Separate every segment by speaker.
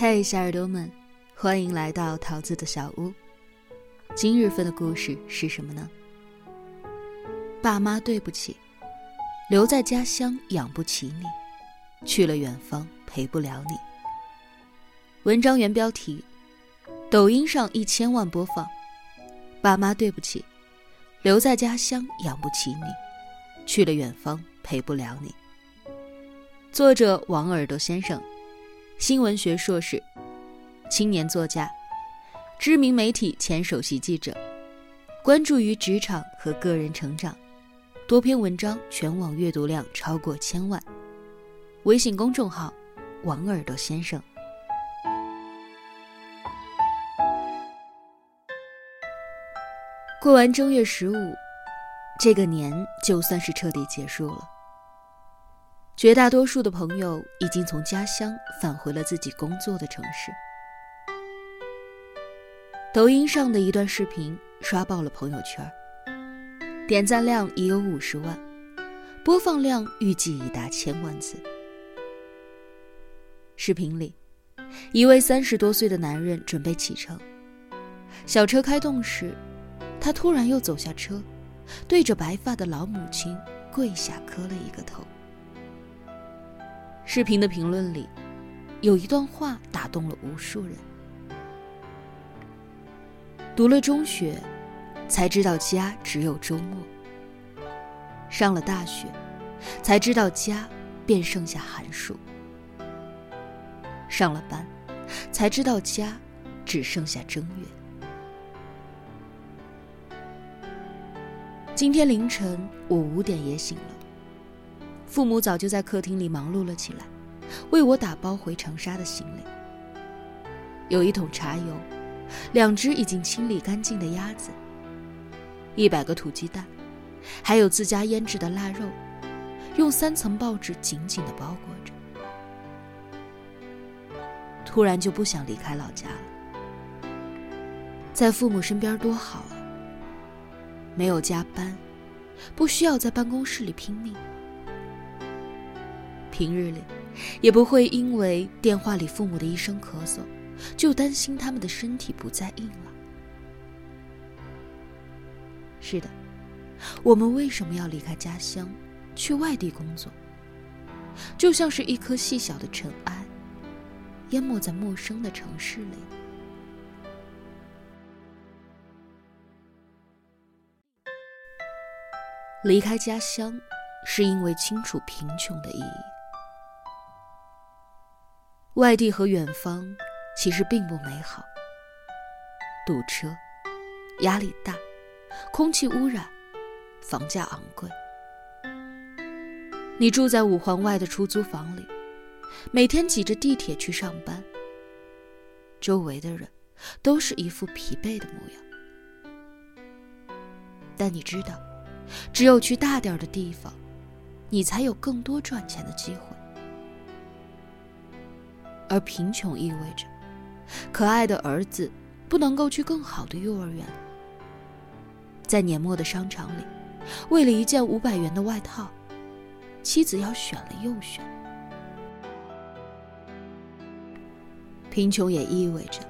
Speaker 1: 嘿，小耳朵们，欢迎来到桃子的小屋。今日份的故事是什么呢？爸妈对不起，留在家乡养不起你，去了远方陪不了你。文章原标题：抖音上一千万播放。爸妈对不起，留在家乡养不起你，去了远方陪不了你。作者王耳朵先生。新闻学硕士，青年作家，知名媒体前首席记者，关注于职场和个人成长，多篇文章全网阅读量超过千万。微信公众号：王耳朵先生。过完正月十五，这个年就算是彻底结束了。绝大多数的朋友已经从家乡返回了自己工作的城市。抖音上的一段视频刷爆了朋友圈，点赞量已有五十万，播放量预计已达千万次。视频里，一位三十多岁的男人准备启程，小车开动时，他突然又走下车，对着白发的老母亲跪下磕了一个头。视频的评论里，有一段话打动了无数人。读了中学，才知道家只有周末；上了大学，才知道家便剩下寒暑；上了班，才知道家只剩下正月。今天凌晨，我五点也醒了。父母早就在客厅里忙碌了起来，为我打包回长沙的行李。有一桶茶油，两只已经清理干净的鸭子，一百个土鸡蛋，还有自家腌制的腊肉，用三层报纸紧紧地包裹着。突然就不想离开老家了，在父母身边多好啊！没有加班，不需要在办公室里拼命。平日里，也不会因为电话里父母的一声咳嗽，就担心他们的身体不再硬朗。是的，我们为什么要离开家乡，去外地工作？就像是一颗细小的尘埃，淹没在陌生的城市里。离开家乡，是因为清楚贫穷的意义。外地和远方其实并不美好，堵车、压力大、空气污染、房价昂贵。你住在五环外的出租房里，每天挤着地铁去上班，周围的人都是一副疲惫的模样。但你知道，只有去大点的地方，你才有更多赚钱的机会。而贫穷意味着，可爱的儿子不能够去更好的幼儿园，在年末的商场里，为了一件五百元的外套，妻子要选了又选。贫穷也意味着，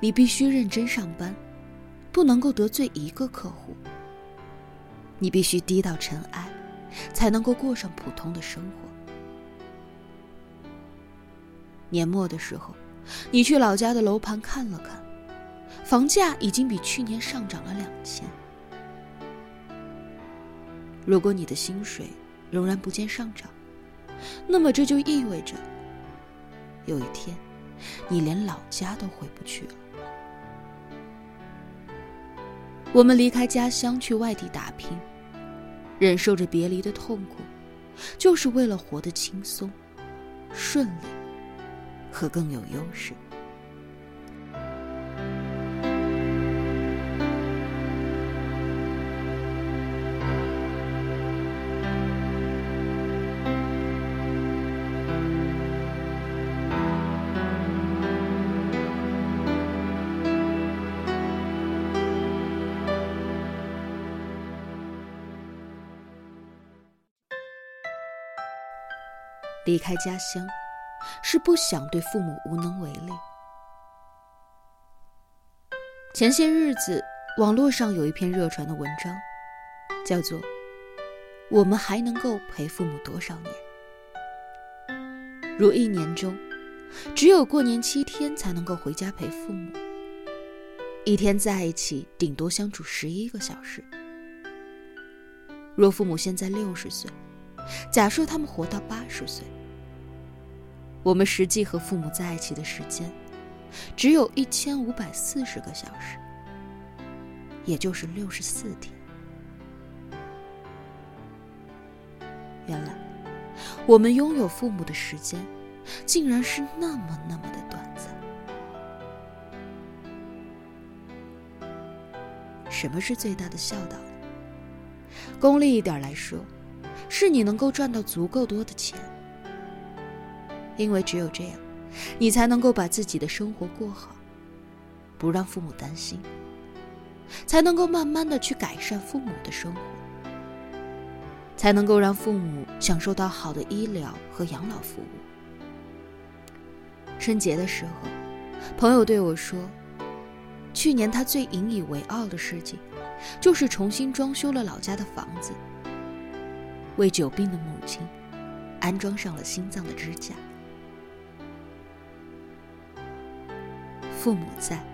Speaker 1: 你必须认真上班，不能够得罪一个客户。你必须低到尘埃，才能够过上普通的生活。年末的时候，你去老家的楼盘看了看，房价已经比去年上涨了两千。如果你的薪水仍然不见上涨，那么这就意味着，有一天，你连老家都回不去了。我们离开家乡去外地打拼，忍受着别离的痛苦，就是为了活得轻松、顺利。和更有优势。离开家乡。是不想对父母无能为力。前些日子，网络上有一篇热传的文章，叫做《我们还能够陪父母多少年》。如一年中，只有过年七天才能够回家陪父母，一天在一起顶多相处十一个小时。若父母现在六十岁，假设他们活到八十岁，我们实际和父母在一起的时间，只有一千五百四十个小时，也就是六十四天。原来，我们拥有父母的时间，竟然是那么那么的短暂。什么是最大的孝道？功利一点来说，是你能够赚到足够多的钱，因为只有这样，你才能够把自己的生活过好，不让父母担心，才能够慢慢的去改善父母的生活，才能够让父母享受到好的医疗和养老服务。春节的时候，朋友对我说，去年他最引以为傲的事情。就是重新装修了老家的房子，为久病的母亲安装上了心脏的支架。父母在，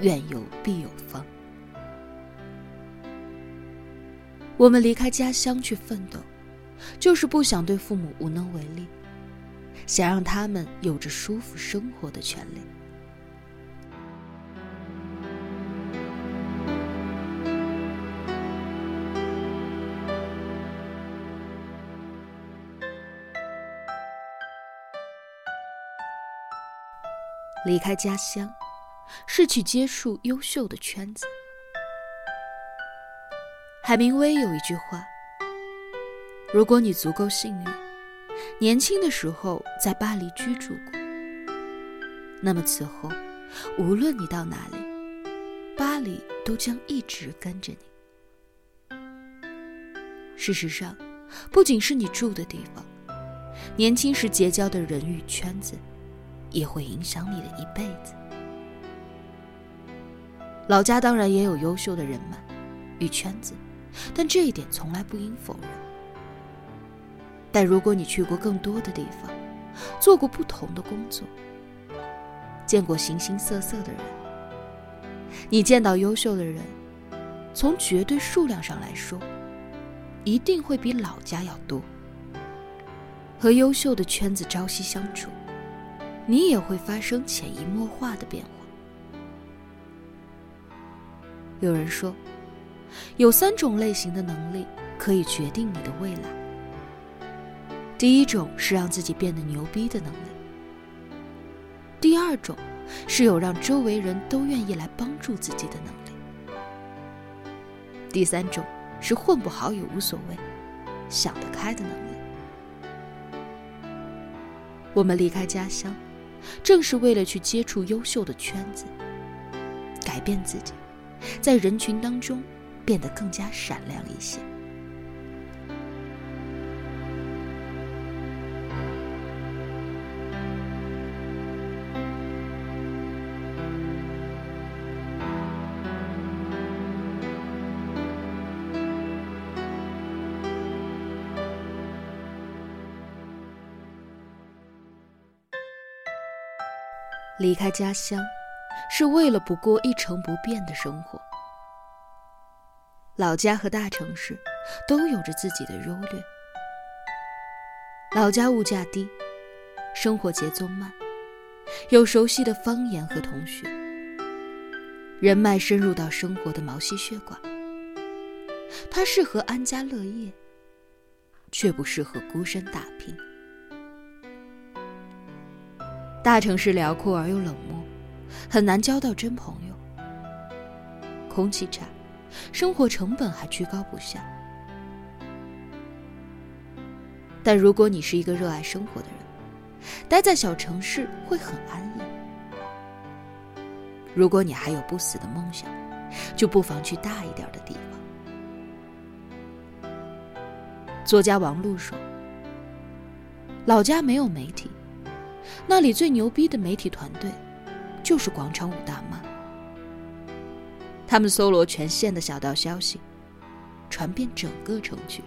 Speaker 1: 远游必有方。我们离开家乡去奋斗，就是不想对父母无能为力，想让他们有着舒服生活的权利。离开家乡，是去接触优秀的圈子。海明威有一句话：“如果你足够幸运，年轻的时候在巴黎居住过，那么此后，无论你到哪里，巴黎都将一直跟着你。”事实上，不仅是你住的地方，年轻时结交的人与圈子。也会影响你的一辈子。老家当然也有优秀的人们与圈子，但这一点从来不应否认。但如果你去过更多的地方，做过不同的工作，见过形形色色的人，你见到优秀的人，从绝对数量上来说，一定会比老家要多。和优秀的圈子朝夕相处。你也会发生潜移默化的变化。有人说，有三种类型的能力可以决定你的未来。第一种是让自己变得牛逼的能力。第二种是有让周围人都愿意来帮助自己的能力。第三种是混不好也无所谓，想得开的能力。我们离开家乡。正是为了去接触优秀的圈子，改变自己，在人群当中变得更加闪亮一些。离开家乡，是为了不过一成不变的生活。老家和大城市都有着自己的优劣。老家物价低，生活节奏慢，有熟悉的方言和同学，人脉深入到生活的毛细血管。它适合安家乐业，却不适合孤身打拼。大城市辽阔而又冷漠，很难交到真朋友。空气差，生活成本还居高不下。但如果你是一个热爱生活的人，待在小城市会很安逸。如果你还有不死的梦想，就不妨去大一点的地方。作家王璐说：“老家没有媒体。”那里最牛逼的媒体团队，就是广场舞大妈。他们搜罗全县的小道消息，传遍整个城区。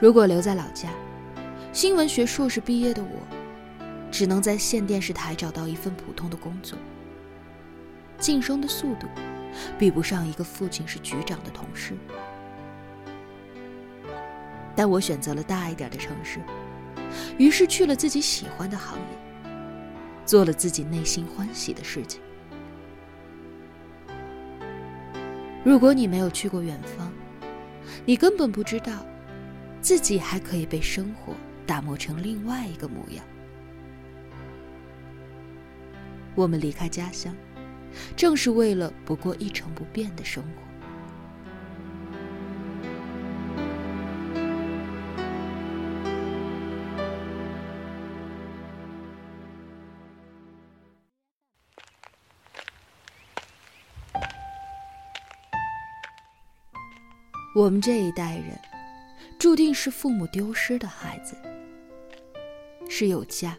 Speaker 1: 如果留在老家，新闻学硕士毕业的我，只能在县电视台找到一份普通的工作。晋升的速度，比不上一个父亲是局长的同事。但我选择了大一点的城市，于是去了自己喜欢的行业，做了自己内心欢喜的事情。如果你没有去过远方，你根本不知道，自己还可以被生活打磨成另外一个模样。我们离开家乡，正是为了不过一成不变的生活。我们这一代人，注定是父母丢失的孩子，是有家，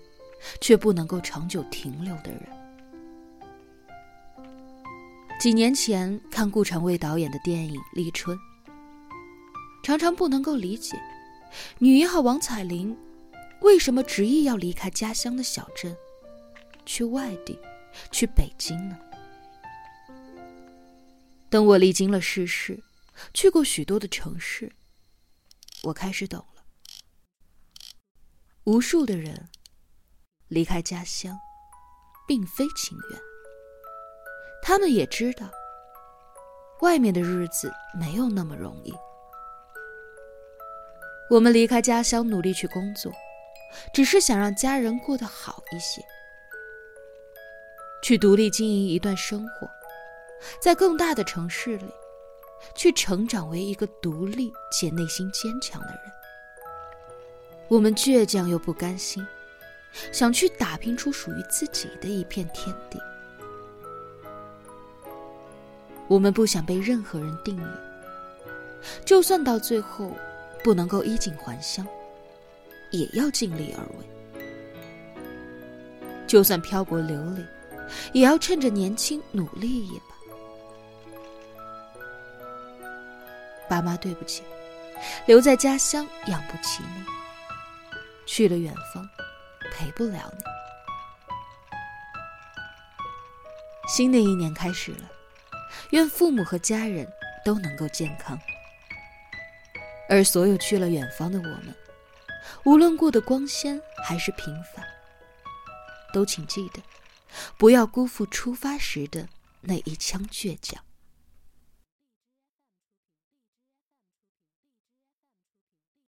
Speaker 1: 却不能够长久停留的人。几年前看顾长卫导演的电影《立春》，常常不能够理解，女一号王彩玲为什么执意要离开家乡的小镇，去外地，去北京呢？等我历经了世事。去过许多的城市，我开始懂了。无数的人离开家乡，并非情愿。他们也知道，外面的日子没有那么容易。我们离开家乡，努力去工作，只是想让家人过得好一些，去独立经营一段生活，在更大的城市里。去成长为一个独立且内心坚强的人。我们倔强又不甘心，想去打拼出属于自己的一片天地。我们不想被任何人定义，就算到最后不能够衣锦还乡，也要尽力而为。就算漂泊流离，也要趁着年轻努力一。爸妈，对不起，留在家乡养不起你，去了远方陪不了你。新的一年开始了，愿父母和家人都能够健康。而所有去了远方的我们，无论过得光鲜还是平凡，都请记得，不要辜负出发时的那一腔倔强。